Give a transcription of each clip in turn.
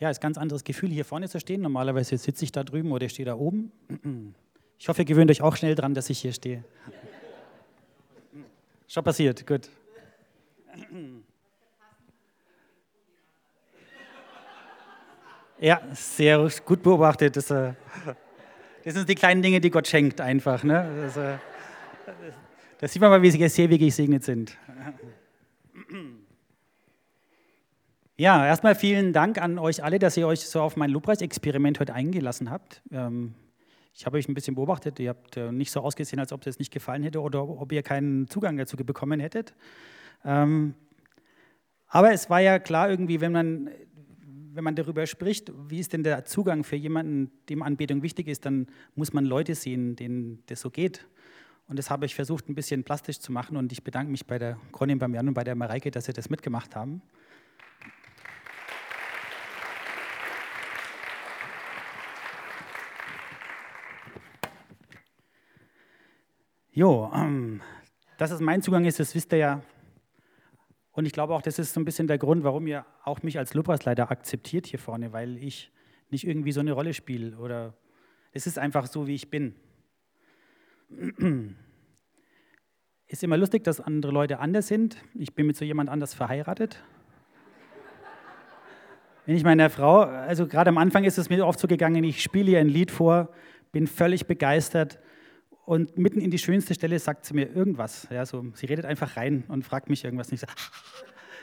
Ja, ist ein ganz anderes Gefühl, hier vorne zu stehen. Normalerweise sitze ich da drüben oder stehe da oben. Ich hoffe, ihr gewöhnt euch auch schnell dran, dass ich hier stehe. Schon passiert, gut. Ja, sehr gut beobachtet. Das, äh, das sind die kleinen Dinge, die Gott schenkt einfach. Ne? Das, äh, das sieht man mal, wie sie sehr wie gesegnet sind. Ja, erstmal vielen Dank an euch alle, dass ihr euch so auf mein Lobpreis-Experiment heute eingelassen habt. Ähm, ich habe euch ein bisschen beobachtet. Ihr habt äh, nicht so ausgesehen, als ob es nicht gefallen hätte oder ob ihr keinen Zugang dazu bekommen hättet. Ähm, aber es war ja klar irgendwie, wenn man, wenn man darüber spricht, wie ist denn der Zugang für jemanden, dem Anbetung wichtig ist, dann muss man Leute sehen, denen das so geht. Und das habe ich versucht, ein bisschen plastisch zu machen. Und ich bedanke mich bei der Conny, beim Jan und bei der Mareike, dass sie das mitgemacht haben. Jo, ähm, dass es mein Zugang ist, das wisst ihr ja. Und ich glaube auch, das ist so ein bisschen der Grund, warum ihr auch mich als Lobpreisleiter akzeptiert hier vorne, weil ich nicht irgendwie so eine Rolle spiele oder es ist einfach so, wie ich bin. Ist immer lustig, dass andere Leute anders sind. Ich bin mit so jemand anders verheiratet. Wenn ich meiner Frau, also gerade am Anfang ist es mir oft so gegangen, ich spiele ihr ein Lied vor, bin völlig begeistert und mitten in die schönste Stelle sagt sie mir irgendwas. Ja, so, sie redet einfach rein und fragt mich irgendwas. Und ich sage,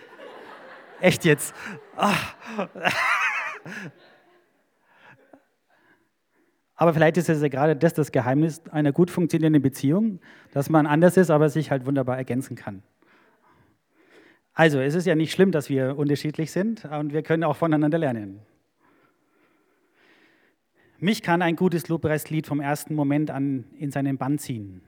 echt jetzt? Aber vielleicht ist es ja gerade das das Geheimnis einer gut funktionierenden Beziehung, dass man anders ist, aber sich halt wunderbar ergänzen kann. Also, es ist ja nicht schlimm, dass wir unterschiedlich sind und wir können auch voneinander lernen. Mich kann ein gutes Lobpreislied vom ersten Moment an in seinen Bann ziehen.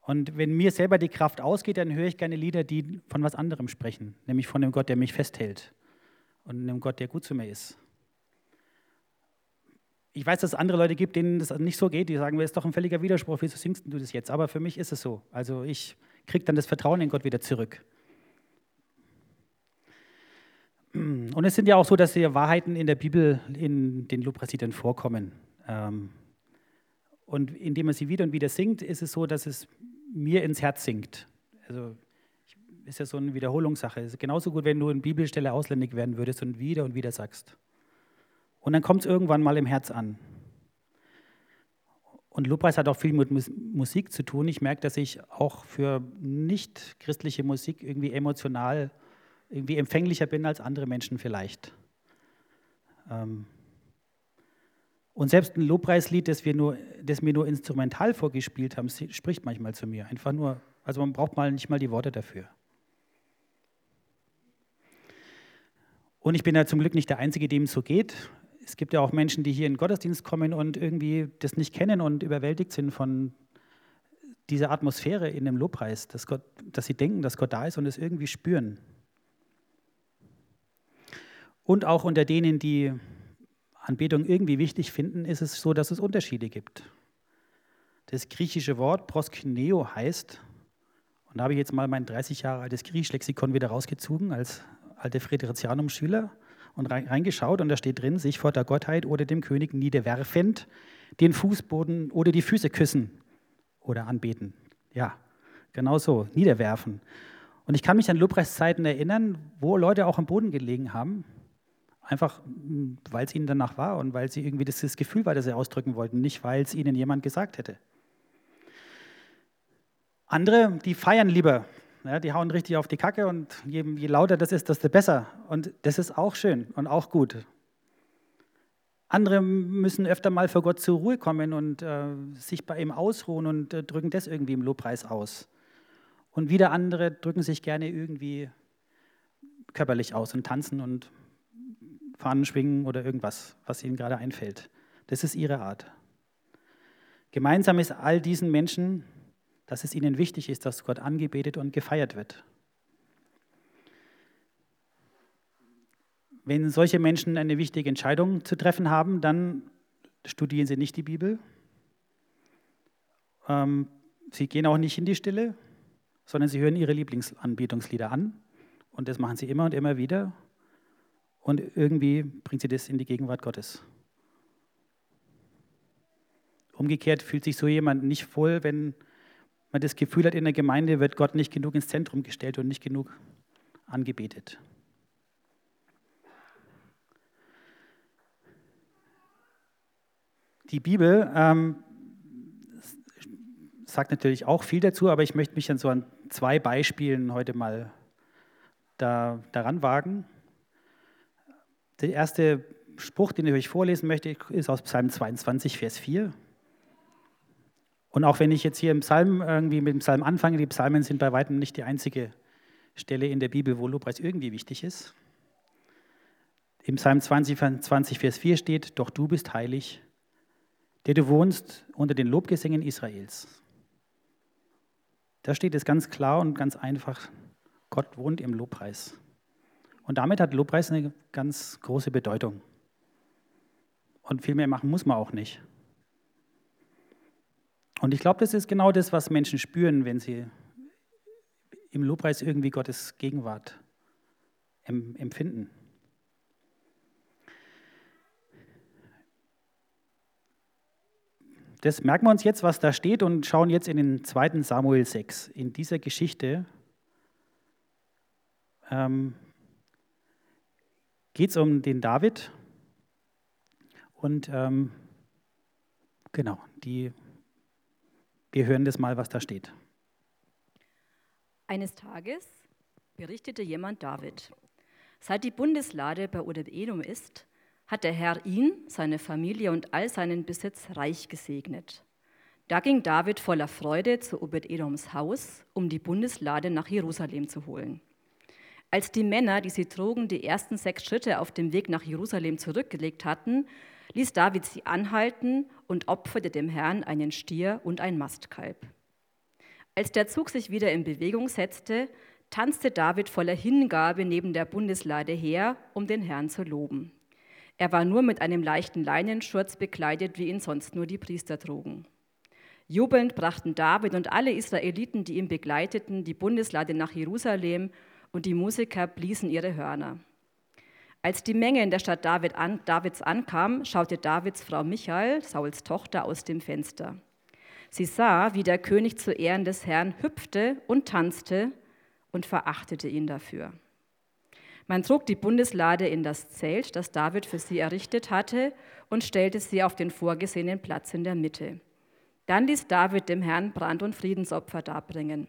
Und wenn mir selber die Kraft ausgeht, dann höre ich gerne Lieder, die von was anderem sprechen, nämlich von dem Gott, der mich festhält und dem Gott, der gut zu mir ist. Ich weiß, dass es andere Leute gibt, denen das nicht so geht, die sagen, es ist doch ein völliger Widerspruch, wieso singst du das jetzt? Aber für mich ist es so. Also ich kriege dann das Vertrauen in Gott wieder zurück. Und es sind ja auch so, dass die Wahrheiten in der Bibel in den Lobpreisliedern vorkommen. Ähm, und indem man sie wieder und wieder singt, ist es so, dass es mir ins Herz sinkt. Also ist ja so eine Wiederholungssache. Es ist genauso gut, wenn du eine Bibelstelle ausländig werden würdest und wieder und wieder sagst. Und dann kommt es irgendwann mal im Herz an. Und Lobpreis hat auch viel mit Musik zu tun. Ich merke, dass ich auch für nicht christliche Musik irgendwie emotional irgendwie empfänglicher bin als andere Menschen vielleicht. Ähm und selbst ein Lobpreislied, das wir, nur, das wir nur instrumental vorgespielt haben, spricht manchmal zu mir. Einfach nur, also man braucht mal nicht mal die Worte dafür. Und ich bin ja zum Glück nicht der Einzige, dem es so geht. Es gibt ja auch Menschen, die hier in den Gottesdienst kommen und irgendwie das nicht kennen und überwältigt sind von dieser Atmosphäre in dem Lobpreis, dass, Gott, dass sie denken, dass Gott da ist und es irgendwie spüren. Und auch unter denen, die Anbetung irgendwie wichtig finden, ist es so, dass es Unterschiede gibt. Das griechische Wort proskyneo heißt, und da habe ich jetzt mal mein 30 Jahre altes Griechisch-Lexikon wieder rausgezogen als alte Friderizianum-Schüler und reingeschaut und da steht drin, sich vor der Gottheit oder dem König niederwerfend, den Fußboden oder die Füße küssen oder anbeten. Ja, genau so, niederwerfen. Und ich kann mich an Lobpreiszeiten erinnern, wo Leute auch am Boden gelegen haben Einfach, hm, weil es ihnen danach war und weil sie irgendwie das, das Gefühl war, das sie ausdrücken wollten, nicht weil es ihnen jemand gesagt hätte. Andere, die feiern lieber, ja, die hauen richtig auf die Kacke und je, je lauter das ist, desto besser. Und das ist auch schön und auch gut. Andere müssen öfter mal vor Gott zur Ruhe kommen und äh, sich bei ihm ausruhen und äh, drücken das irgendwie im Lobpreis aus. Und wieder andere drücken sich gerne irgendwie körperlich aus und tanzen und Fahnen schwingen oder irgendwas, was ihnen gerade einfällt. Das ist ihre Art. Gemeinsam ist all diesen Menschen, dass es ihnen wichtig ist, dass Gott angebetet und gefeiert wird. Wenn solche Menschen eine wichtige Entscheidung zu treffen haben, dann studieren sie nicht die Bibel. Ähm, sie gehen auch nicht in die Stille, sondern sie hören ihre Lieblingsanbetungslieder an. Und das machen sie immer und immer wieder. Und irgendwie bringt sie das in die Gegenwart Gottes. Umgekehrt fühlt sich so jemand nicht wohl, wenn man das Gefühl hat, in der Gemeinde wird Gott nicht genug ins Zentrum gestellt und nicht genug angebetet. Die Bibel ähm, sagt natürlich auch viel dazu, aber ich möchte mich an so an zwei Beispielen heute mal da, daran wagen. Der erste Spruch, den ich euch vorlesen möchte, ist aus Psalm 22, Vers 4. Und auch wenn ich jetzt hier im Psalm irgendwie mit dem Psalm anfange, die Psalmen sind bei weitem nicht die einzige Stelle in der Bibel, wo Lobpreis irgendwie wichtig ist. Im Psalm 20, 20, Vers 4 steht, doch du bist heilig, der du wohnst unter den Lobgesängen Israels. Da steht es ganz klar und ganz einfach, Gott wohnt im Lobpreis. Und damit hat Lobpreis eine ganz große Bedeutung. Und viel mehr machen muss man auch nicht. Und ich glaube, das ist genau das, was Menschen spüren, wenn sie im Lobpreis irgendwie Gottes Gegenwart empfinden. Das merken wir uns jetzt, was da steht, und schauen jetzt in den 2. Samuel 6. In dieser Geschichte ähm, geht es um den David. Und ähm, genau, die, wir hören das mal, was da steht. Eines Tages berichtete jemand David, seit die Bundeslade bei Obed-Edom ist, hat der Herr ihn, seine Familie und all seinen Besitz reich gesegnet. Da ging David voller Freude zu Obed-Edoms Haus, um die Bundeslade nach Jerusalem zu holen. Als die Männer, die sie trugen, die ersten sechs Schritte auf dem Weg nach Jerusalem zurückgelegt hatten, ließ David sie anhalten und opferte dem Herrn einen Stier und ein Mastkalb. Als der Zug sich wieder in Bewegung setzte, tanzte David voller Hingabe neben der Bundeslade her, um den Herrn zu loben. Er war nur mit einem leichten Leinenschurz bekleidet, wie ihn sonst nur die Priester trugen. Jubelnd brachten David und alle Israeliten, die ihn begleiteten, die Bundeslade nach Jerusalem und die Musiker bliesen ihre Hörner. Als die Menge in der Stadt David an, Davids ankam, schaute Davids Frau Michael, Sauls Tochter, aus dem Fenster. Sie sah, wie der König zu Ehren des Herrn hüpfte und tanzte und verachtete ihn dafür. Man trug die Bundeslade in das Zelt, das David für sie errichtet hatte, und stellte sie auf den vorgesehenen Platz in der Mitte. Dann ließ David dem Herrn Brand- und Friedensopfer darbringen.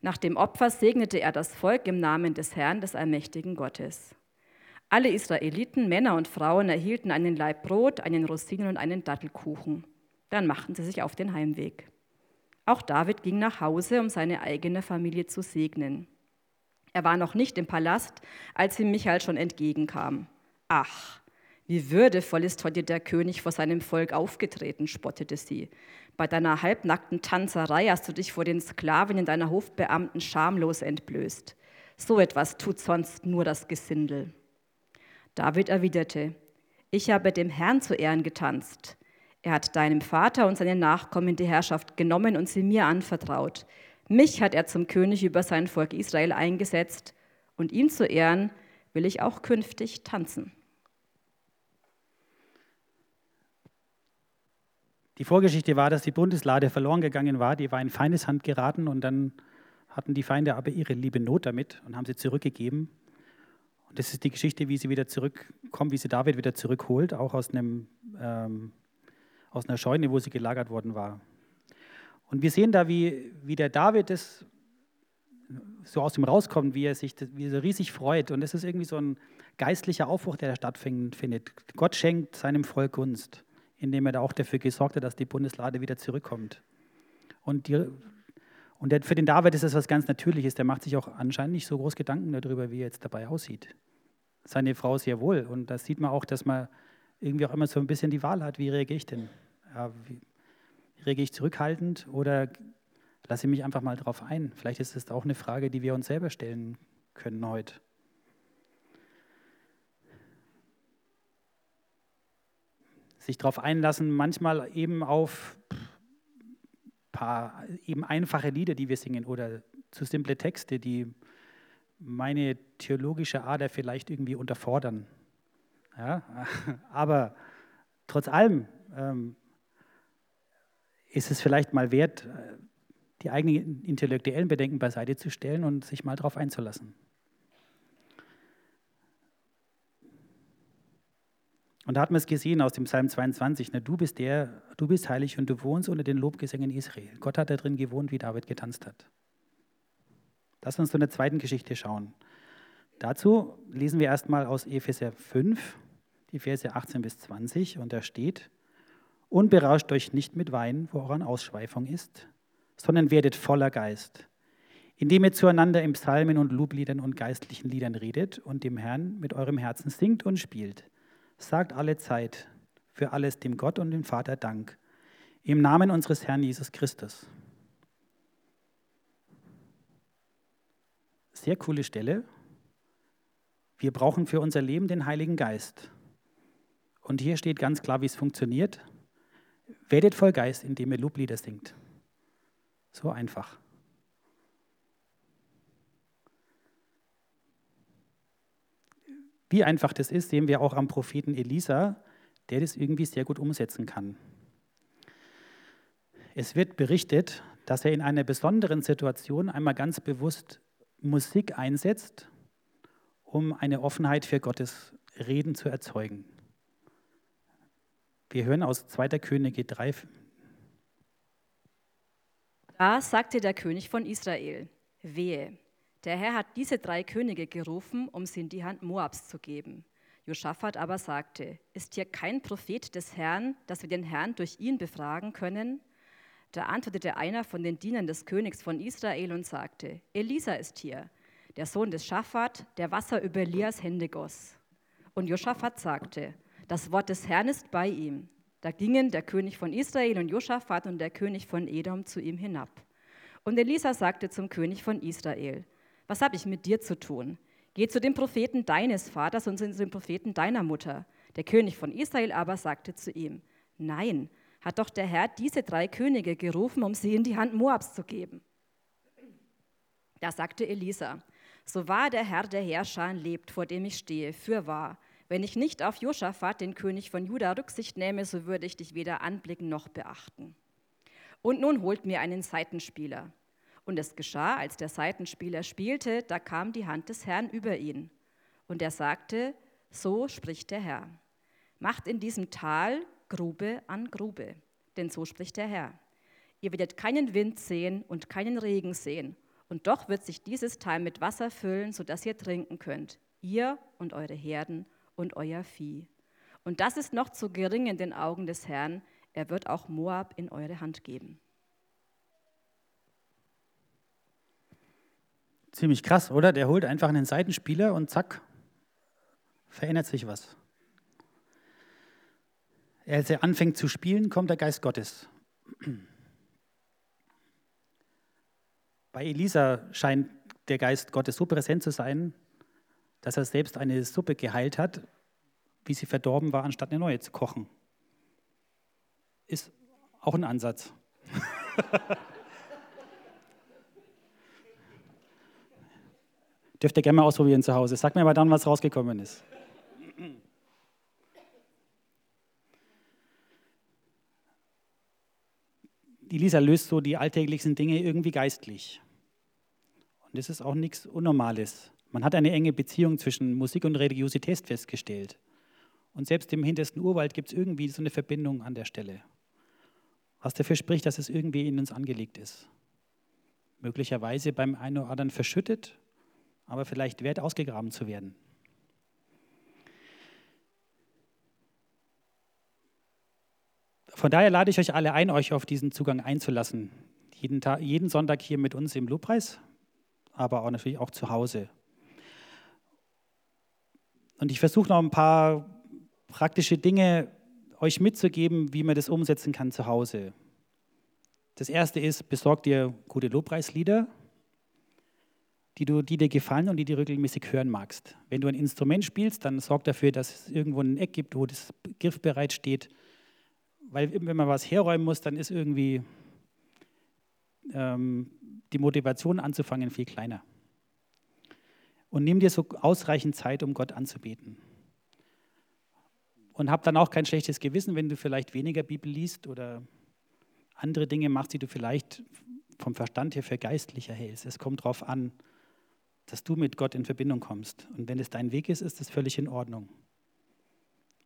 Nach dem Opfer segnete er das Volk im Namen des Herrn, des allmächtigen Gottes. Alle Israeliten, Männer und Frauen, erhielten einen Laib Brot, einen Rosinen und einen Dattelkuchen. Dann machten sie sich auf den Heimweg. Auch David ging nach Hause, um seine eigene Familie zu segnen. Er war noch nicht im Palast, als ihm Michael schon entgegenkam. Ach, wie würdevoll ist heute der König vor seinem Volk aufgetreten, spottete sie. Bei deiner halbnackten Tanzerei hast du dich vor den Sklavinnen deiner Hofbeamten schamlos entblößt. So etwas tut sonst nur das Gesindel. David erwiderte, ich habe dem Herrn zu Ehren getanzt. Er hat deinem Vater und seinen Nachkommen die Herrschaft genommen und sie mir anvertraut. Mich hat er zum König über sein Volk Israel eingesetzt und ihm zu Ehren will ich auch künftig tanzen. Die Vorgeschichte war, dass die Bundeslade verloren gegangen war, die war in Feindeshand geraten und dann hatten die Feinde aber ihre liebe Not damit und haben sie zurückgegeben. Und das ist die Geschichte, wie sie wieder zurückkommen, wie sie David wieder zurückholt, auch aus einem ähm, aus einer Scheune, wo sie gelagert worden war. Und wir sehen da, wie, wie der David das so aus ihm rauskommt, wie er sich wie er riesig freut. Und das ist irgendwie so ein geistlicher Aufbruch, der da stattfindet. Gott schenkt seinem Volk Gunst, indem er da auch dafür gesorgt hat, dass die Bundeslade wieder zurückkommt. Und, die, und der, für den David ist das was ganz Natürliches. Der macht sich auch anscheinend nicht so groß Gedanken darüber, wie er jetzt dabei aussieht. Seine Frau sehr wohl. Und da sieht man auch, dass man irgendwie auch immer so ein bisschen die Wahl hat, wie reagiere ich denn? Ja, reagiere ich zurückhaltend oder lasse ich mich einfach mal darauf ein? Vielleicht ist es auch eine Frage, die wir uns selber stellen können heute. Sich darauf einlassen, manchmal eben auf paar eben einfache Lieder, die wir singen oder zu simple Texte, die meine theologische Ader vielleicht irgendwie unterfordern. Ja? Aber trotz allem ähm, ist es vielleicht mal wert, die eigenen intellektuellen Bedenken beiseite zu stellen und sich mal darauf einzulassen. Und da hat man es gesehen aus dem Psalm 22, ne, du bist der, du bist heilig und du wohnst unter den Lobgesängen Israel. Gott hat da drin gewohnt, wie David getanzt hat. Lass uns zu einer zweiten Geschichte schauen. Dazu lesen wir erstmal aus Epheser 5, die Verse 18 bis 20, und da steht, und berauscht euch nicht mit Wein, woran Ausschweifung ist, sondern werdet voller Geist, indem ihr zueinander in Psalmen und Lobliedern und geistlichen Liedern redet und dem Herrn mit eurem Herzen singt und spielt sagt alle Zeit für alles dem Gott und dem Vater Dank. Im Namen unseres Herrn Jesus Christus. Sehr coole Stelle. Wir brauchen für unser Leben den Heiligen Geist. Und hier steht ganz klar, wie es funktioniert. Werdet voll Geist, indem ihr Loblieder singt. So einfach. Wie einfach das ist, sehen wir auch am Propheten Elisa, der das irgendwie sehr gut umsetzen kann. Es wird berichtet, dass er in einer besonderen Situation einmal ganz bewusst Musik einsetzt, um eine Offenheit für Gottes Reden zu erzeugen. Wir hören aus 2. Könige 3. Da sagte der König von Israel, wehe, der Herr hat diese drei Könige gerufen, um sie in die Hand Moabs zu geben. Josaphat aber sagte, ist hier kein Prophet des Herrn, dass wir den Herrn durch ihn befragen können? Da antwortete einer von den Dienern des Königs von Israel und sagte, Elisa ist hier, der Sohn des Schaphat, der Wasser über Elias Hände goss. Und Josaphat sagte, das Wort des Herrn ist bei ihm. Da gingen der König von Israel und Josaphat und der König von Edom zu ihm hinab. Und Elisa sagte zum König von Israel, was habe ich mit dir zu tun? Geh zu dem Propheten deines Vaters und zu dem Propheten deiner Mutter. Der König von Israel aber sagte zu ihm, nein, hat doch der Herr diese drei Könige gerufen, um sie in die Hand Moabs zu geben. Da sagte Elisa, so wahr der Herr der Herrscher lebt, vor dem ich stehe, für wahr. Wenn ich nicht auf Josaphat, den König von Juda, Rücksicht nehme, so würde ich dich weder anblicken noch beachten. Und nun holt mir einen Seitenspieler. Und es geschah, als der Seitenspieler spielte, da kam die Hand des Herrn über ihn. Und er sagte, so spricht der Herr. Macht in diesem Tal Grube an Grube, denn so spricht der Herr. Ihr werdet keinen Wind sehen und keinen Regen sehen, und doch wird sich dieses Tal mit Wasser füllen, sodass ihr trinken könnt, ihr und eure Herden und euer Vieh. Und das ist noch zu gering in den Augen des Herrn, er wird auch Moab in eure Hand geben. Ziemlich krass, oder? Der holt einfach einen Seitenspieler und zack, verändert sich was. Als er anfängt zu spielen, kommt der Geist Gottes. Bei Elisa scheint der Geist Gottes so präsent zu sein, dass er selbst eine Suppe geheilt hat, wie sie verdorben war, anstatt eine neue zu kochen. Ist auch ein Ansatz. Dürft ihr gerne mal ausprobieren zu Hause. Sag mir mal dann, was rausgekommen ist. Die Lisa löst so die alltäglichsten Dinge irgendwie geistlich. Und das ist auch nichts Unnormales. Man hat eine enge Beziehung zwischen Musik und Religiosität festgestellt. Und selbst im hintersten Urwald gibt es irgendwie so eine Verbindung an der Stelle. Was dafür spricht, dass es irgendwie in uns angelegt ist. Möglicherweise beim einen oder anderen verschüttet aber vielleicht wert ausgegraben zu werden. Von daher lade ich euch alle ein, euch auf diesen Zugang einzulassen. Jeden, Tag, jeden Sonntag hier mit uns im Lobpreis, aber auch natürlich auch zu Hause. Und ich versuche noch ein paar praktische Dinge euch mitzugeben, wie man das umsetzen kann zu Hause. Das erste ist, besorgt dir gute Lobpreislieder, die, du, die dir gefallen und die du regelmäßig hören magst. Wenn du ein Instrument spielst, dann sorg dafür, dass es irgendwo ein Eck gibt, wo das Griff bereit steht. Weil wenn man was herräumen muss, dann ist irgendwie ähm, die Motivation anzufangen viel kleiner. Und nimm dir so ausreichend Zeit, um Gott anzubeten. Und hab dann auch kein schlechtes Gewissen, wenn du vielleicht weniger Bibel liest oder andere Dinge machst, die du vielleicht vom Verstand her für geistlicher hältst. Es kommt darauf an, dass du mit Gott in Verbindung kommst. Und wenn es dein Weg ist, ist das völlig in Ordnung.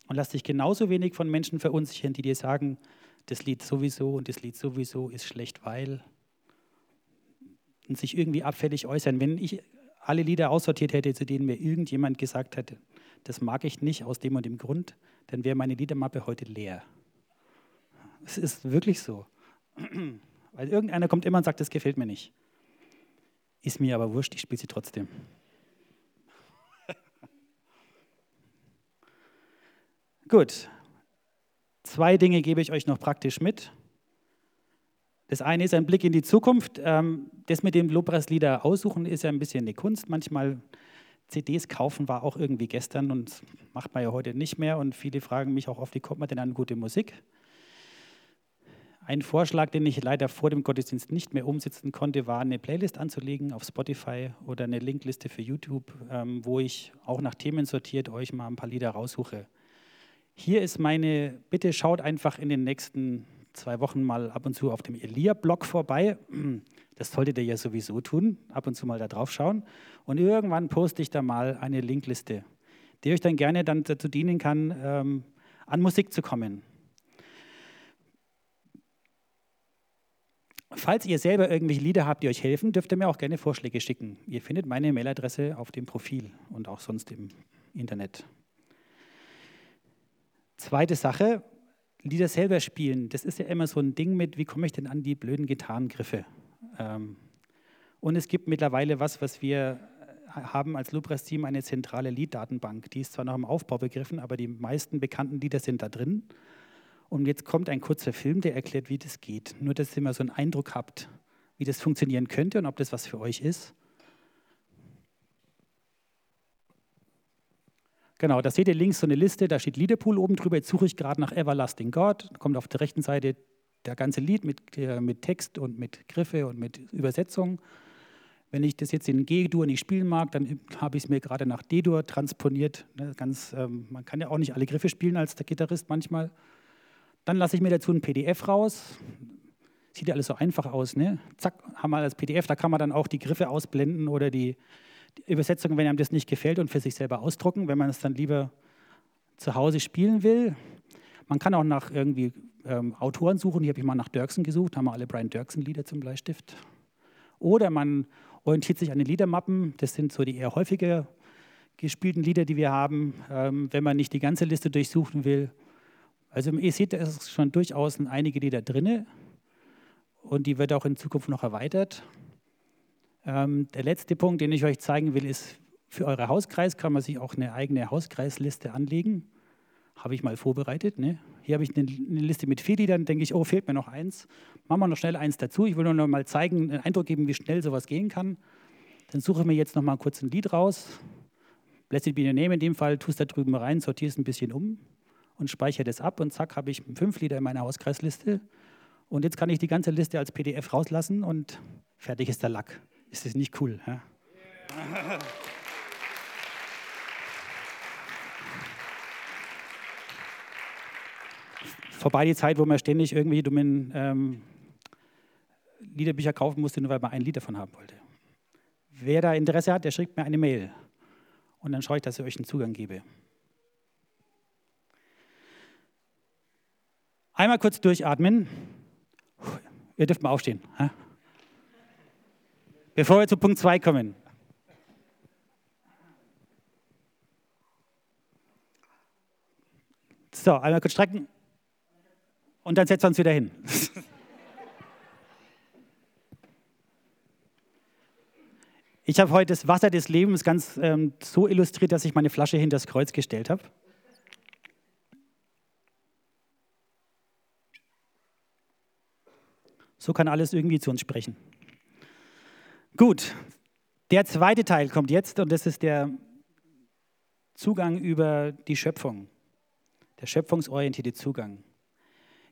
Und lass dich genauso wenig von Menschen verunsichern, die dir sagen, das Lied sowieso und das Lied sowieso ist schlecht, weil und sich irgendwie abfällig äußern. Wenn ich alle Lieder aussortiert hätte, zu denen mir irgendjemand gesagt hätte, das mag ich nicht aus dem und dem Grund, dann wäre meine Liedermappe heute leer. Es ist wirklich so. Weil irgendeiner kommt immer und sagt, das gefällt mir nicht. Ist mir aber wurscht, ich spiele sie trotzdem. Gut. Zwei Dinge gebe ich euch noch praktisch mit. Das eine ist ein Blick in die Zukunft. Ähm, das mit dem Lobpreislieder aussuchen ist ja ein bisschen eine Kunst. Manchmal CDs kaufen war auch irgendwie gestern und macht man ja heute nicht mehr. Und viele fragen mich auch oft, wie kommt man denn an gute Musik? Ein Vorschlag, den ich leider vor dem Gottesdienst nicht mehr umsetzen konnte, war eine Playlist anzulegen auf Spotify oder eine Linkliste für YouTube, ähm, wo ich auch nach Themen sortiert euch mal ein paar Lieder raussuche. Hier ist meine Bitte, schaut einfach in den nächsten zwei Wochen mal ab und zu auf dem Elia-Blog vorbei. Das solltet ihr ja sowieso tun, ab und zu mal da drauf schauen. Und irgendwann poste ich da mal eine Linkliste, die euch dann gerne dann dazu dienen kann, ähm, an Musik zu kommen. Falls ihr selber irgendwelche Lieder habt, die euch helfen, dürft ihr mir auch gerne Vorschläge schicken. Ihr findet meine Mailadresse auf dem Profil und auch sonst im Internet. Zweite Sache, Lieder selber spielen. Das ist ja immer so ein Ding mit, wie komme ich denn an die blöden Gitarrengriffe? Ähm, und es gibt mittlerweile was, was wir haben als Lubras-Team, eine zentrale Lieddatenbank. Die ist zwar noch im Aufbau begriffen, aber die meisten bekannten Lieder sind da drin. Und jetzt kommt ein kurzer Film, der erklärt, wie das geht. Nur, dass ihr mal so einen Eindruck habt, wie das funktionieren könnte und ob das was für euch ist. Genau, da seht ihr links so eine Liste, da steht Liederpool oben drüber. Jetzt suche ich gerade nach Everlasting God. Kommt auf der rechten Seite der ganze Lied mit, äh, mit Text und mit Griffe und mit Übersetzung. Wenn ich das jetzt in G-Dur nicht spielen mag, dann habe ich es mir gerade nach D-Dur transponiert. Ne, ganz, ähm, man kann ja auch nicht alle Griffe spielen als der Gitarrist manchmal. Dann lasse ich mir dazu ein PDF raus. Sieht ja alles so einfach aus. Ne? Zack, haben wir als PDF. Da kann man dann auch die Griffe ausblenden oder die, die Übersetzung, wenn einem das nicht gefällt und für sich selber ausdrucken, wenn man es dann lieber zu Hause spielen will. Man kann auch nach irgendwie ähm, Autoren suchen. Hier habe ich mal nach Dirksen gesucht, haben wir alle Brian Dirksen-Lieder zum Bleistift. Oder man orientiert sich an den Liedermappen. Das sind so die eher häufiger gespielten Lieder, die wir haben, ähm, wenn man nicht die ganze Liste durchsuchen will. Also ihr seht, da ist schon durchaus einige Lieder drin und die wird auch in Zukunft noch erweitert. Ähm, der letzte Punkt, den ich euch zeigen will, ist, für eure Hauskreis kann man sich auch eine eigene Hauskreisliste anlegen. Habe ich mal vorbereitet. Ne? Hier habe ich eine, eine, Liste mit vier Liedern, denke ich, oh, fehlt mir noch eins. Machen wir noch schnell eins dazu. Ich will nur noch mal zeigen, einen Eindruck geben, wie schnell sowas gehen kann. Dann suche ich mir jetzt noch mal kurz ein Lied raus. Blessed be your name in dem Fall, tust da drüben rein, sortierst ein bisschen um und speichere das ab und zack, habe ich fünf Lieder in meiner Hauskreisliste. Und jetzt kann ich die ganze Liste als PDF rauslassen und fertig ist der Lack. Ist das nicht cool? Ja? Vorbei die Zeit, wo man ständig irgendwie dummen ähm, Liederbücher kaufen musste, nur weil man ein Lied davon haben wollte. Wer da Interesse hat, der schickt mir eine Mail. Und dann schaue ich, dass ich euch einen Zugang gebe. Einmal kurz durchatmen. Ihr dürft mal aufstehen. Bevor wir zu Punkt 2 kommen. So, einmal kurz strecken und dann setzen wir uns wieder hin. Ich habe heute das Wasser des Lebens ganz ähm, so illustriert, dass ich meine Flasche hinter das Kreuz gestellt habe. So kann alles irgendwie zu uns sprechen. Gut, der zweite Teil kommt jetzt und das ist der Zugang über die Schöpfung, der schöpfungsorientierte Zugang.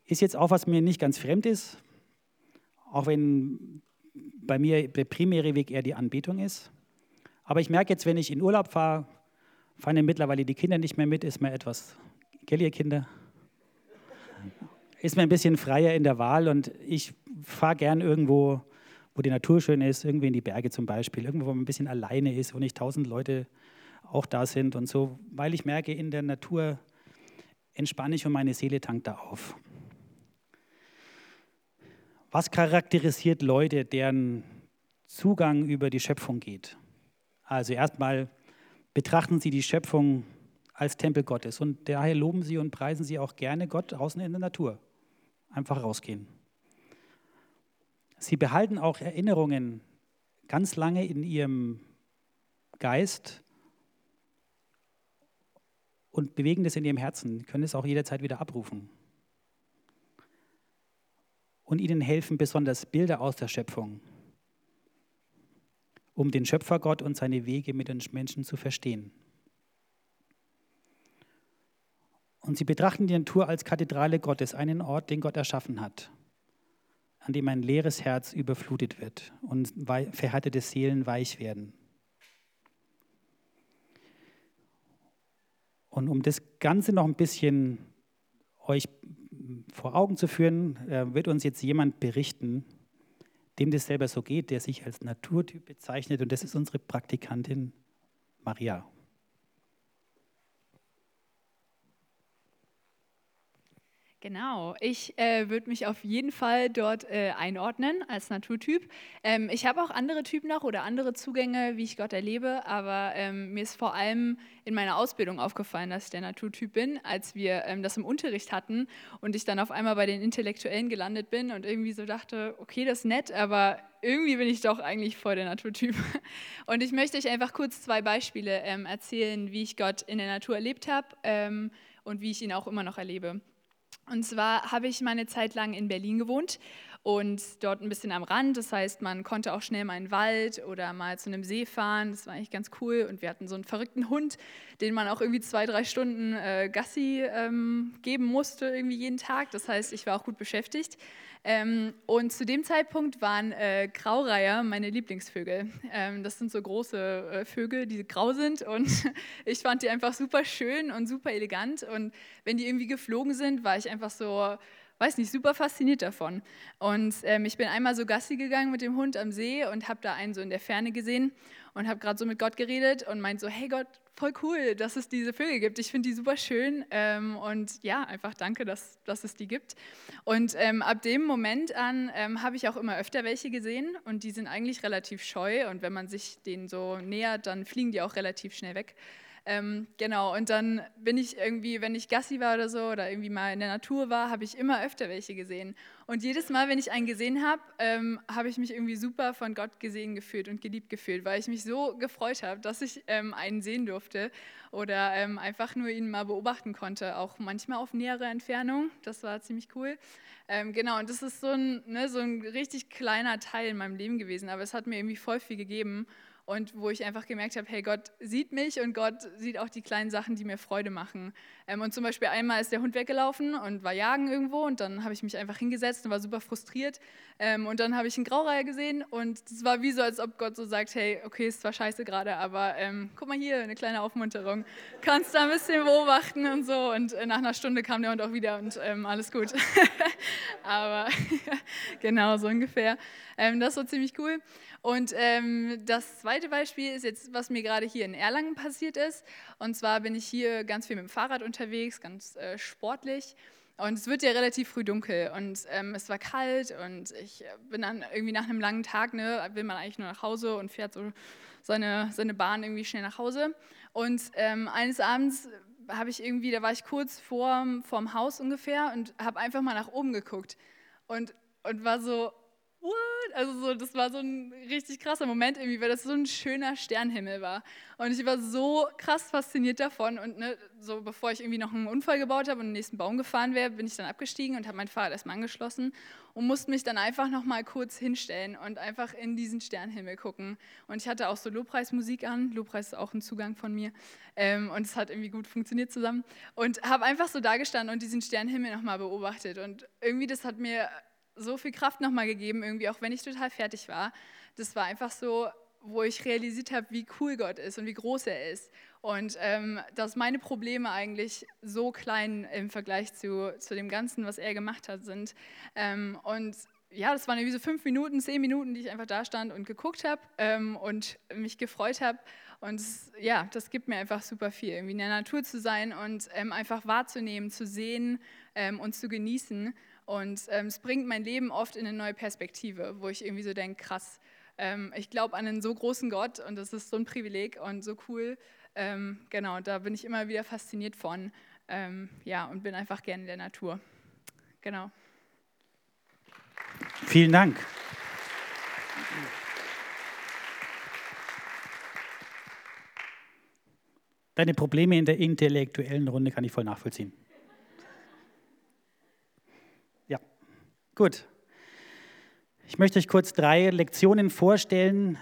Ist jetzt auch, was mir nicht ganz fremd ist, auch wenn bei mir der primäre Weg eher die Anbetung ist. Aber ich merke jetzt, wenn ich in Urlaub fahre, fahren mittlerweile die Kinder nicht mehr mit, ist mir etwas, gell ihr Kinder? Ist mir ein bisschen freier in der Wahl und ich fahre gern irgendwo, wo die Natur schön ist, irgendwie in die Berge zum Beispiel, irgendwo, wo man ein bisschen alleine ist, wo nicht tausend Leute auch da sind und so, weil ich merke, in der Natur entspanne ich und meine Seele tankt da auf. Was charakterisiert Leute, deren Zugang über die Schöpfung geht? Also erstmal betrachten sie die Schöpfung als Tempel Gottes und daher loben sie und preisen sie auch gerne Gott außen in der Natur. Einfach rausgehen. Sie behalten auch Erinnerungen ganz lange in ihrem Geist und bewegen das in ihrem Herzen, können es auch jederzeit wieder abrufen. Und ihnen helfen besonders Bilder aus der Schöpfung, um den Schöpfergott und seine Wege mit den Menschen zu verstehen. Und sie betrachten die Natur als Kathedrale Gottes, einen Ort, den Gott erschaffen hat, an dem ein leeres Herz überflutet wird und verhärtete Seelen weich werden. Und um das Ganze noch ein bisschen euch vor Augen zu führen, äh, wird uns jetzt jemand berichten, dem das selber so geht, der sich als Naturtyp bezeichnet. Und das ist unsere Praktikantin Maria. Genau, ich äh, würde mich auf jeden Fall dort äh, einordnen als Naturtyp. Ähm, ich habe auch andere Typen noch oder andere Zugänge, wie ich Gott erlebe, aber ähm, mir ist vor allem in meiner Ausbildung aufgefallen, dass ich der Naturtyp bin, als wir ähm, das im Unterricht hatten und ich dann auf einmal bei den Intellektuellen gelandet bin und irgendwie so dachte, okay, das ist nett, aber irgendwie bin ich doch eigentlich voll der Naturtyp. Und ich möchte euch einfach kurz zwei Beispiele ähm, erzählen, wie ich Gott in der Natur erlebt habe ähm, und wie ich ihn auch immer noch erlebe. Und zwar habe ich meine Zeit lang in Berlin gewohnt und dort ein bisschen am Rand. Das heißt, man konnte auch schnell mal in den Wald oder mal zu einem See fahren. Das war eigentlich ganz cool. Und wir hatten so einen verrückten Hund, den man auch irgendwie zwei, drei Stunden äh, Gassi ähm, geben musste, irgendwie jeden Tag. Das heißt, ich war auch gut beschäftigt. Ähm, und zu dem Zeitpunkt waren äh, Graureiher meine Lieblingsvögel. Ähm, das sind so große äh, Vögel, die grau sind und ich fand die einfach super schön und super elegant. Und wenn die irgendwie geflogen sind, war ich einfach so, weiß nicht, super fasziniert davon. Und ähm, ich bin einmal so Gassi gegangen mit dem Hund am See und habe da einen so in der Ferne gesehen und habe gerade so mit Gott geredet und meint so, hey Gott, voll cool, dass es diese Vögel gibt. Ich finde die super schön ähm, und ja, einfach danke, dass, dass es die gibt. Und ähm, ab dem Moment an ähm, habe ich auch immer öfter welche gesehen und die sind eigentlich relativ scheu und wenn man sich denen so nähert, dann fliegen die auch relativ schnell weg. Ähm, genau, und dann bin ich irgendwie, wenn ich Gassi war oder so oder irgendwie mal in der Natur war, habe ich immer öfter welche gesehen. Und jedes Mal, wenn ich einen gesehen habe, ähm, habe ich mich irgendwie super von Gott gesehen gefühlt und geliebt gefühlt, weil ich mich so gefreut habe, dass ich ähm, einen sehen durfte oder ähm, einfach nur ihn mal beobachten konnte, auch manchmal auf nähere Entfernung. Das war ziemlich cool. Ähm, genau, und das ist so ein, ne, so ein richtig kleiner Teil in meinem Leben gewesen, aber es hat mir irgendwie voll viel gegeben und wo ich einfach gemerkt habe, hey, Gott sieht mich und Gott sieht auch die kleinen Sachen, die mir Freude machen. Ähm, und zum Beispiel einmal ist der Hund weggelaufen und war jagen irgendwo und dann habe ich mich einfach hingesetzt und war super frustriert. Ähm, und dann habe ich einen Graureiher gesehen und es war wie so, als ob Gott so sagt, hey, okay, ist zwar scheiße gerade, aber ähm, guck mal hier, eine kleine Aufmunterung. Kannst da ein bisschen beobachten und so. Und äh, nach einer Stunde kam der Hund auch wieder und ähm, alles gut. aber genau, so ungefähr. Ähm, das war ziemlich cool. Und ähm, das zweite Beispiel ist jetzt, was mir gerade hier in Erlangen passiert ist. Und zwar bin ich hier ganz viel mit dem Fahrrad unterwegs, ganz äh, sportlich. Und es wird ja relativ früh dunkel und ähm, es war kalt und ich bin dann irgendwie nach einem langen Tag, ne, will man eigentlich nur nach Hause und fährt so seine, seine Bahn irgendwie schnell nach Hause. Und ähm, eines Abends habe ich irgendwie, da war ich kurz vorm, vorm Haus ungefähr und habe einfach mal nach oben geguckt und, und war so, what? Also so, das war so ein richtig krasser Moment irgendwie, weil das so ein schöner Sternhimmel war. Und ich war so krass fasziniert davon. Und ne, so bevor ich irgendwie noch einen Unfall gebaut habe und den nächsten Baum gefahren wäre, bin ich dann abgestiegen und habe mein Fahrrad erstmal angeschlossen und musste mich dann einfach noch mal kurz hinstellen und einfach in diesen Sternhimmel gucken. Und ich hatte auch so Lobpreismusik an. Lobpreis ist auch ein Zugang von mir. Ähm, und es hat irgendwie gut funktioniert zusammen. Und habe einfach so da gestanden und diesen Sternhimmel noch mal beobachtet. Und irgendwie, das hat mir so viel Kraft nochmal gegeben, irgendwie, auch wenn ich total fertig war. Das war einfach so, wo ich realisiert habe, wie cool Gott ist und wie groß er ist. Und ähm, dass meine Probleme eigentlich so klein im Vergleich zu, zu dem Ganzen, was er gemacht hat, sind. Ähm, und ja, das waren irgendwie so fünf Minuten, zehn Minuten, die ich einfach da stand und geguckt habe ähm, und mich gefreut habe. Und ja, das gibt mir einfach super viel, irgendwie in der Natur zu sein und ähm, einfach wahrzunehmen, zu sehen ähm, und zu genießen. Und ähm, es bringt mein Leben oft in eine neue Perspektive, wo ich irgendwie so denke, krass, ähm, ich glaube an einen so großen Gott und das ist so ein Privileg und so cool. Ähm, genau, da bin ich immer wieder fasziniert von. Ähm, ja, und bin einfach gerne in der Natur. Genau. Vielen Dank. Deine Probleme in der intellektuellen Runde kann ich voll nachvollziehen. Gut. Ich möchte euch kurz drei Lektionen vorstellen.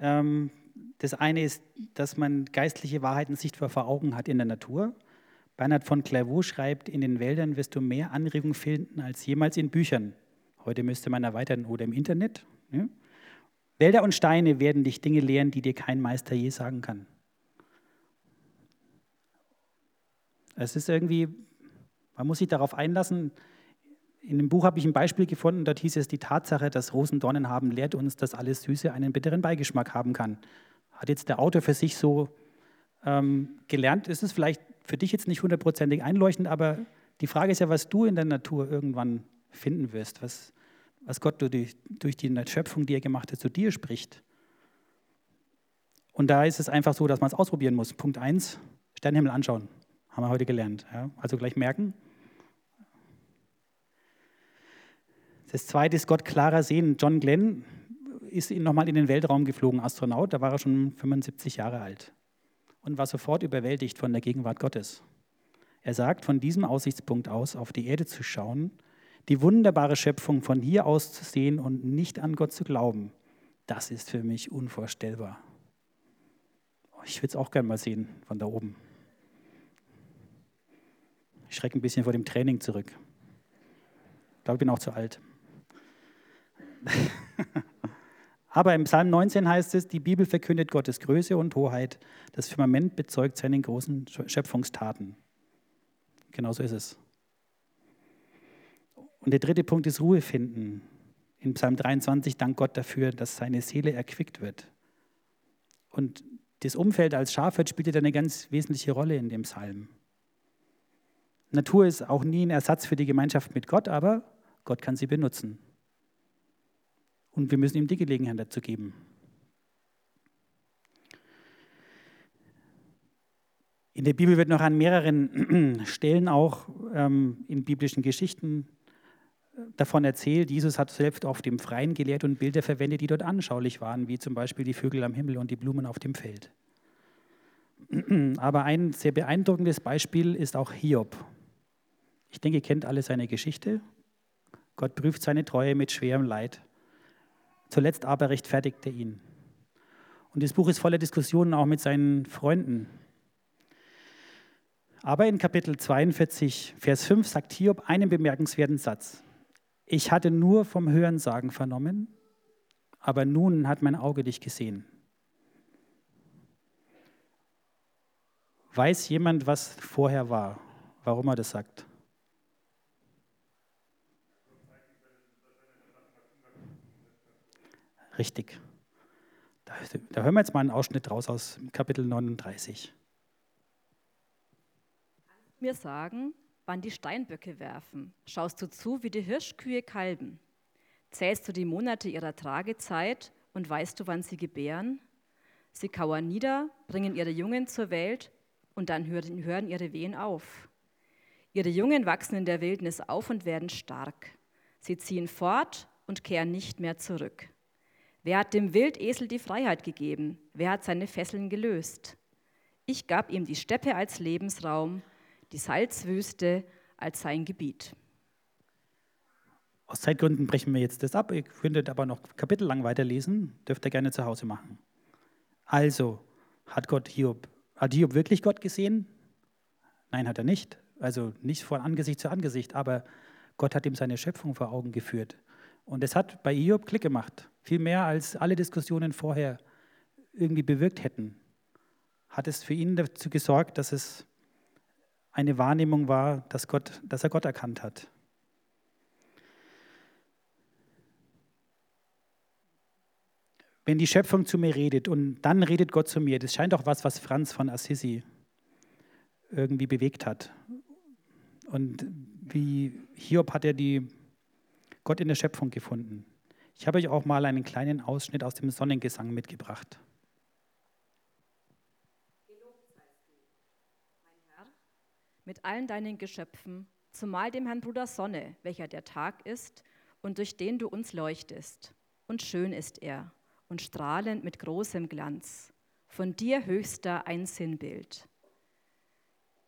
Ähm, das eine ist, dass man geistliche Wahrheiten sichtbar vor Augen hat in der Natur. Bernhard von Clairvaux schreibt, in den Wäldern wirst du mehr Anregung finden als jemals in Büchern. Heute müsste man erweitern oder im Internet. Ja? Wälder und Steine werden dich Dinge lehren, die dir kein Meister je sagen kann. Es ist irgendwie, man muss sich darauf einlassen. In dem Buch habe ich ein Beispiel gefunden, dort hieß es, die Tatsache, dass Rosen Dornen haben, lehrt uns, dass alles Süße einen bitteren Beigeschmack haben kann. Hat jetzt der Autor für sich so ähm, gelernt, ist es vielleicht für dich jetzt nicht hundertprozentig einleuchtend, aber die Frage ist ja, was du in der Natur irgendwann finden wirst, was, was Gott durch, durch die Schöpfung, die er gemacht hat, zu dir spricht. Und da ist es einfach so, dass man es ausprobieren muss. Punkt 1, Sternenhimmel anschauen. Haben wir heute gelernt. Ja? Also gleich merken. Das zweite ist Gott klarer sehen. John Glenn ist nochmal in den Weltraum geflogen, Astronaut, da war er schon 75 Jahre alt und war sofort überwältigt von der Gegenwart Gottes. Er sagt, von diesem Aussichtspunkt aus auf die Erde zu schauen, die wunderbare Schöpfung von hier aus zu sehen und nicht an Gott zu glauben, das ist für mich unvorstellbar. Ich würde es auch gerne mal sehen von da oben. Ich schrecke ein bisschen vor dem Training zurück. Ich glaube, ich bin auch zu alt. Aber im Psalm 19 heißt es, die Bibel verkündet Gottes Größe und Hoheit. Das Firmament bezeugt seine großen Schöpfungstaten. Genauso ist es. Und der dritte Punkt ist Ruhe finden. In Psalm 23 dankt Gott dafür, dass seine Seele erquickt wird. Und das Umfeld als Schafhirt spielt eine ganz wesentliche Rolle in dem Psalm. Natur ist auch nie ein Ersatz für die Gemeinschaft mit Gott, aber Gott kann sie benutzen. Und wir müssen ihm die Gelegenheit dazu geben. In der Bibel wird noch an mehreren Stellen auch ähm, in biblischen Geschichten äh, davon erzählt, Jesus hat selbst auf dem Freien gelehrt und Bilder verwendet, die dort anschaulich waren, wie zum Beispiel die Vögel am Himmel und die Blumen auf dem Feld. Aber ein sehr beeindruckendes Beispiel ist auch Hiob. Ich denke, ihr kennt alle seine Geschichte. Gott prüft seine Treue mit schwerem Leid. Zuletzt aber rechtfertigt er ihn. Und das Buch ist voller Diskussionen auch mit seinen Freunden. Aber in Kapitel 42, Vers 5 sagt Hiob einen bemerkenswerten Satz. Ich hatte nur vom Hörensagen vernommen, aber nun hat mein Auge dich gesehen. Weiß jemand, was vorher war, warum er das sagt? Richtig. Da, da hören wir jetzt mal einen Ausschnitt raus aus Kapitel 39. Mir sagen, wann die Steinböcke werfen. Schaust du zu, wie die Hirschkühe kalben? Zählst du die Monate ihrer Tragezeit und weißt du, wann sie gebären? Sie kauern nieder, bringen ihre Jungen zur Welt und dann hören ihre Wehen auf. Ihre Jungen wachsen in der Wildnis auf und werden stark. Sie ziehen fort und kehren nicht mehr zurück. Wer hat dem Wildesel die Freiheit gegeben? Wer hat seine Fesseln gelöst? Ich gab ihm die Steppe als Lebensraum, die Salzwüste als sein Gebiet. Aus Zeitgründen brechen wir jetzt das ab. Ihr könntet aber noch kapitellang weiterlesen. Dürft ihr gerne zu Hause machen. Also, hat Gott Hiob, hat Hiob wirklich Gott gesehen? Nein, hat er nicht. Also nicht von Angesicht zu Angesicht, aber Gott hat ihm seine Schöpfung vor Augen geführt. Und es hat bei Hiob Klick gemacht. Viel mehr als alle Diskussionen vorher irgendwie bewirkt hätten. Hat es für ihn dazu gesorgt, dass es eine Wahrnehmung war, dass, Gott, dass er Gott erkannt hat. Wenn die Schöpfung zu mir redet und dann redet Gott zu mir, das scheint doch was, was Franz von Assisi irgendwie bewegt hat. Und wie Hiob hat er die Gott in der Schöpfung gefunden. Ich habe euch auch mal einen kleinen Ausschnitt aus dem Sonnengesang mitgebracht. mit allen deinen Geschöpfen, zumal dem Herrn Bruder Sonne, welcher der Tag ist und durch den du uns leuchtest. Und schön ist er und strahlend mit großem Glanz, von dir höchster ein Sinnbild.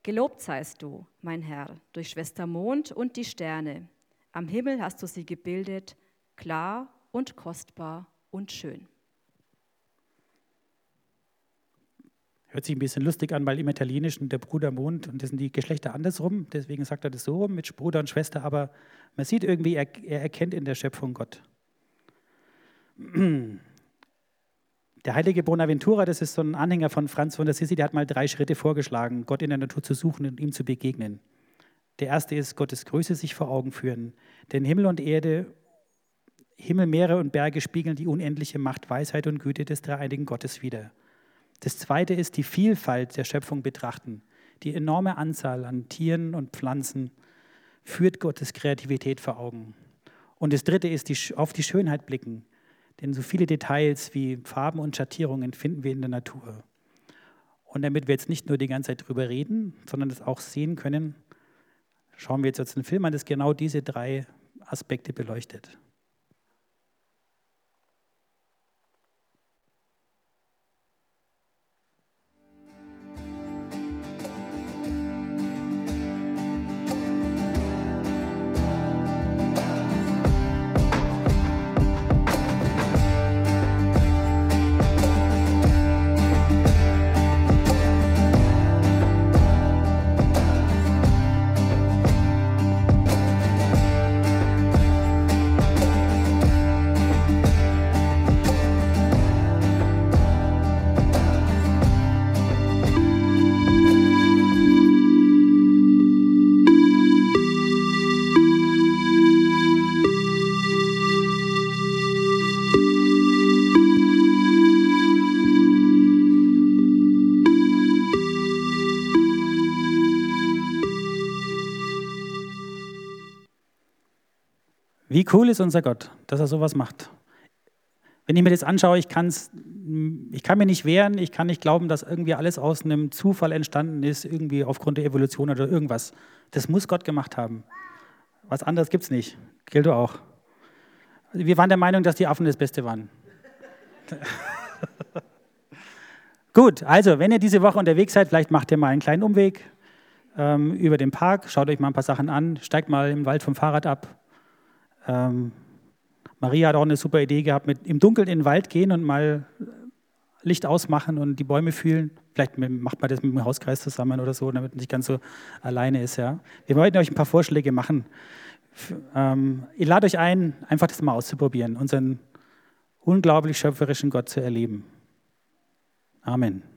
Gelobt seist du, mein Herr, durch Schwester Mond und die Sterne. Am Himmel hast du sie gebildet, klar und kostbar und schön. Hört sich ein bisschen lustig an, weil im Italienischen der Bruder Mond und das sind die Geschlechter andersrum. Deswegen sagt er das so rum mit Bruder und Schwester. Aber man sieht irgendwie, er, er erkennt in der Schöpfung Gott. Der heilige Bonaventura, das ist so ein Anhänger von Franz von Assisi, der hat mal drei Schritte vorgeschlagen, Gott in der Natur zu suchen und ihm zu begegnen. Der erste ist Gottes Größe sich vor Augen führen. Denn Himmel und Erde, Himmel, Meere und Berge spiegeln die unendliche Macht, Weisheit und Güte des dreieinigen Gottes wider. Das zweite ist die Vielfalt der Schöpfung betrachten. Die enorme Anzahl an Tieren und Pflanzen führt Gottes Kreativität vor Augen. Und das dritte ist die, auf die Schönheit blicken. Denn so viele Details wie Farben und Schattierungen finden wir in der Natur. Und damit wir jetzt nicht nur die ganze Zeit drüber reden, sondern es auch sehen können, schauen wir jetzt, jetzt einen Film an, das genau diese drei Aspekte beleuchtet. Wie cool ist unser Gott, dass er sowas macht. Wenn ich mir das anschaue, ich, kann's, ich kann mir nicht wehren, ich kann nicht glauben, dass irgendwie alles aus einem Zufall entstanden ist, irgendwie aufgrund der Evolution oder irgendwas. Das muss Gott gemacht haben. Was anderes gibt es nicht. Gilt du auch. Wir waren der Meinung, dass die Affen das Beste waren. Gut, also wenn ihr diese Woche unterwegs seid, vielleicht macht ihr mal einen kleinen Umweg ähm, über den Park, schaut euch mal ein paar Sachen an, steigt mal im Wald vom Fahrrad ab, ähm, Maria hat auch eine super Idee gehabt, mit im Dunkeln in den Wald gehen und mal Licht ausmachen und die Bäume fühlen. Vielleicht macht man das mit dem Hauskreis zusammen oder so, damit man nicht ganz so alleine ist. Ja. Wir wollten euch ein paar Vorschläge machen. Ähm, ich lade euch ein, einfach das mal auszuprobieren, unseren unglaublich schöpferischen Gott zu erleben. Amen.